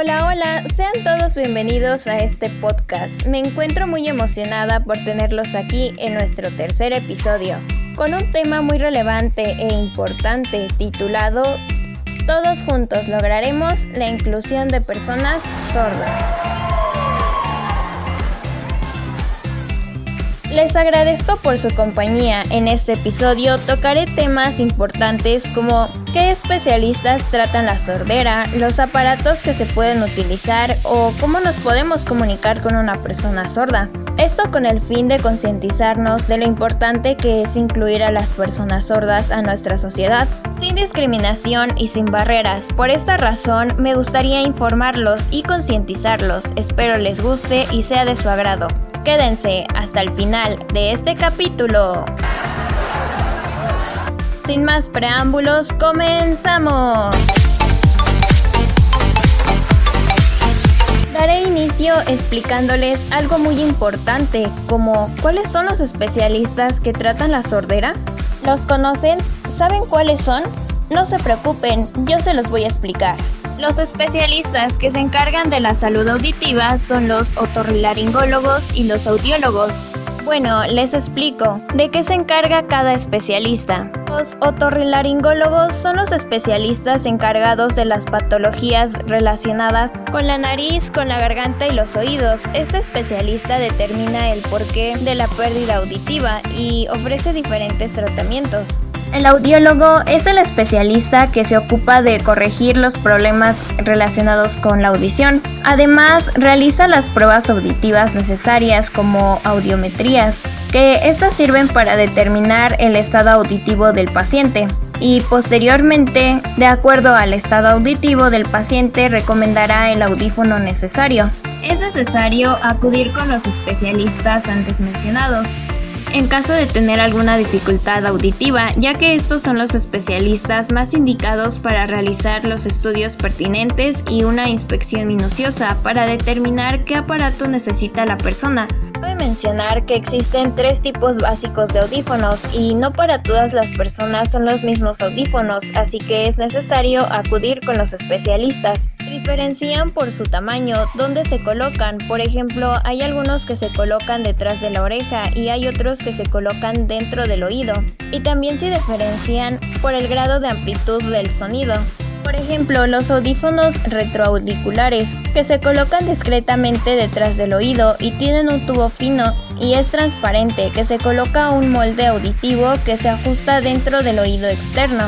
Hola, hola, sean todos bienvenidos a este podcast. Me encuentro muy emocionada por tenerlos aquí en nuestro tercer episodio, con un tema muy relevante e importante titulado Todos juntos lograremos la inclusión de personas sordas. Les agradezco por su compañía. En este episodio tocaré temas importantes como qué especialistas tratan la sordera, los aparatos que se pueden utilizar o cómo nos podemos comunicar con una persona sorda. Esto con el fin de concientizarnos de lo importante que es incluir a las personas sordas a nuestra sociedad, sin discriminación y sin barreras. Por esta razón me gustaría informarlos y concientizarlos. Espero les guste y sea de su agrado. Quédense hasta el final de este capítulo. Sin más preámbulos, comenzamos. Daré inicio explicándoles algo muy importante, como cuáles son los especialistas que tratan la sordera. ¿Los conocen? ¿Saben cuáles son? No se preocupen, yo se los voy a explicar. Los especialistas que se encargan de la salud auditiva son los otorrinolaringólogos y los audiólogos. Bueno, les explico. ¿De qué se encarga cada especialista? Los otorrinolaringólogos son los especialistas encargados de las patologías relacionadas con la nariz, con la garganta y los oídos. Este especialista determina el porqué de la pérdida auditiva y ofrece diferentes tratamientos. El audiólogo es el especialista que se ocupa de corregir los problemas relacionados con la audición. Además, realiza las pruebas auditivas necesarias como audiometrías, que estas sirven para determinar el estado auditivo del paciente. Y posteriormente, de acuerdo al estado auditivo del paciente, recomendará el audífono necesario. Es necesario acudir con los especialistas antes mencionados en caso de tener alguna dificultad auditiva, ya que estos son los especialistas más indicados para realizar los estudios pertinentes y una inspección minuciosa para determinar qué aparato necesita la persona. Cabe mencionar que existen tres tipos básicos de audífonos y no para todas las personas son los mismos audífonos, así que es necesario acudir con los especialistas diferencian por su tamaño, dónde se colocan. Por ejemplo, hay algunos que se colocan detrás de la oreja y hay otros que se colocan dentro del oído. Y también se diferencian por el grado de amplitud del sonido. Por ejemplo, los audífonos retroauriculares, que se colocan discretamente detrás del oído y tienen un tubo fino y es transparente, que se coloca un molde auditivo que se ajusta dentro del oído externo.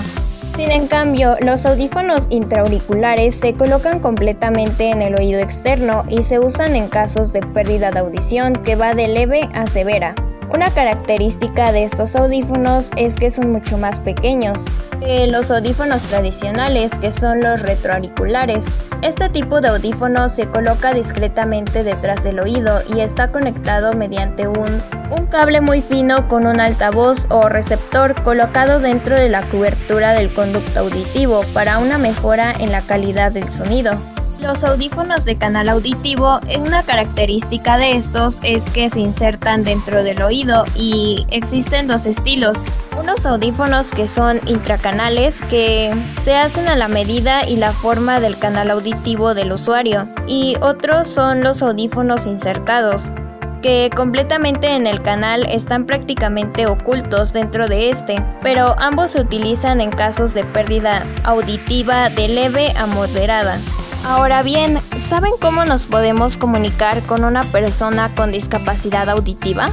Sin en cambio, los audífonos intraauriculares se colocan completamente en el oído externo y se usan en casos de pérdida de audición que va de leve a severa. Una característica de estos audífonos es que son mucho más pequeños que los audífonos tradicionales, que son los retroauriculares. Este tipo de audífono se coloca discretamente detrás del oído y está conectado mediante un, un cable muy fino con un altavoz o receptor colocado dentro de la cobertura del conducto auditivo para una mejora en la calidad del sonido. Los audífonos de canal auditivo, una característica de estos es que se insertan dentro del oído y existen dos estilos. Unos audífonos que son intracanales que se hacen a la medida y la forma del canal auditivo del usuario y otros son los audífonos insertados que completamente en el canal están prácticamente ocultos dentro de este, pero ambos se utilizan en casos de pérdida auditiva de leve a moderada. Ahora bien, ¿saben cómo nos podemos comunicar con una persona con discapacidad auditiva?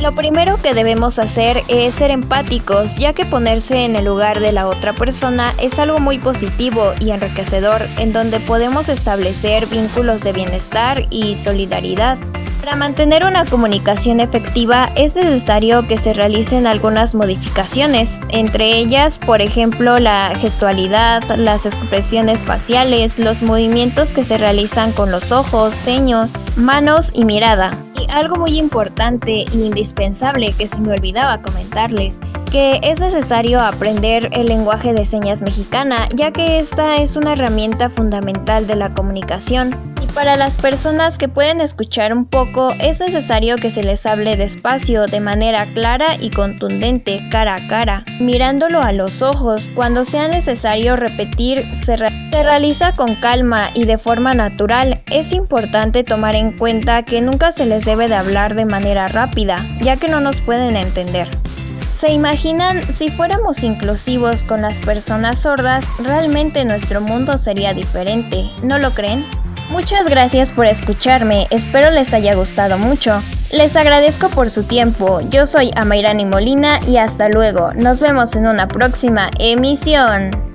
Lo primero que debemos hacer es ser empáticos, ya que ponerse en el lugar de la otra persona es algo muy positivo y enriquecedor, en donde podemos establecer vínculos de bienestar y solidaridad. Para mantener una comunicación efectiva es necesario que se realicen algunas modificaciones, entre ellas, por ejemplo, la gestualidad, las expresiones faciales, los movimientos que se realizan con los ojos, ceños, manos y mirada. Y algo muy importante e indispensable que se me olvidaba comentarles que es necesario aprender el lenguaje de señas mexicana, ya que esta es una herramienta fundamental de la comunicación. Y para las personas que pueden escuchar un poco, es necesario que se les hable despacio, de manera clara y contundente, cara a cara, mirándolo a los ojos. Cuando sea necesario repetir, se, se realiza con calma y de forma natural. Es importante tomar en cuenta que nunca se les debe de hablar de manera rápida, ya que no nos pueden entender. ¿Se imaginan si fuéramos inclusivos con las personas sordas, realmente nuestro mundo sería diferente? ¿No lo creen? Muchas gracias por escucharme, espero les haya gustado mucho. Les agradezco por su tiempo, yo soy Amairani Molina y hasta luego, nos vemos en una próxima emisión.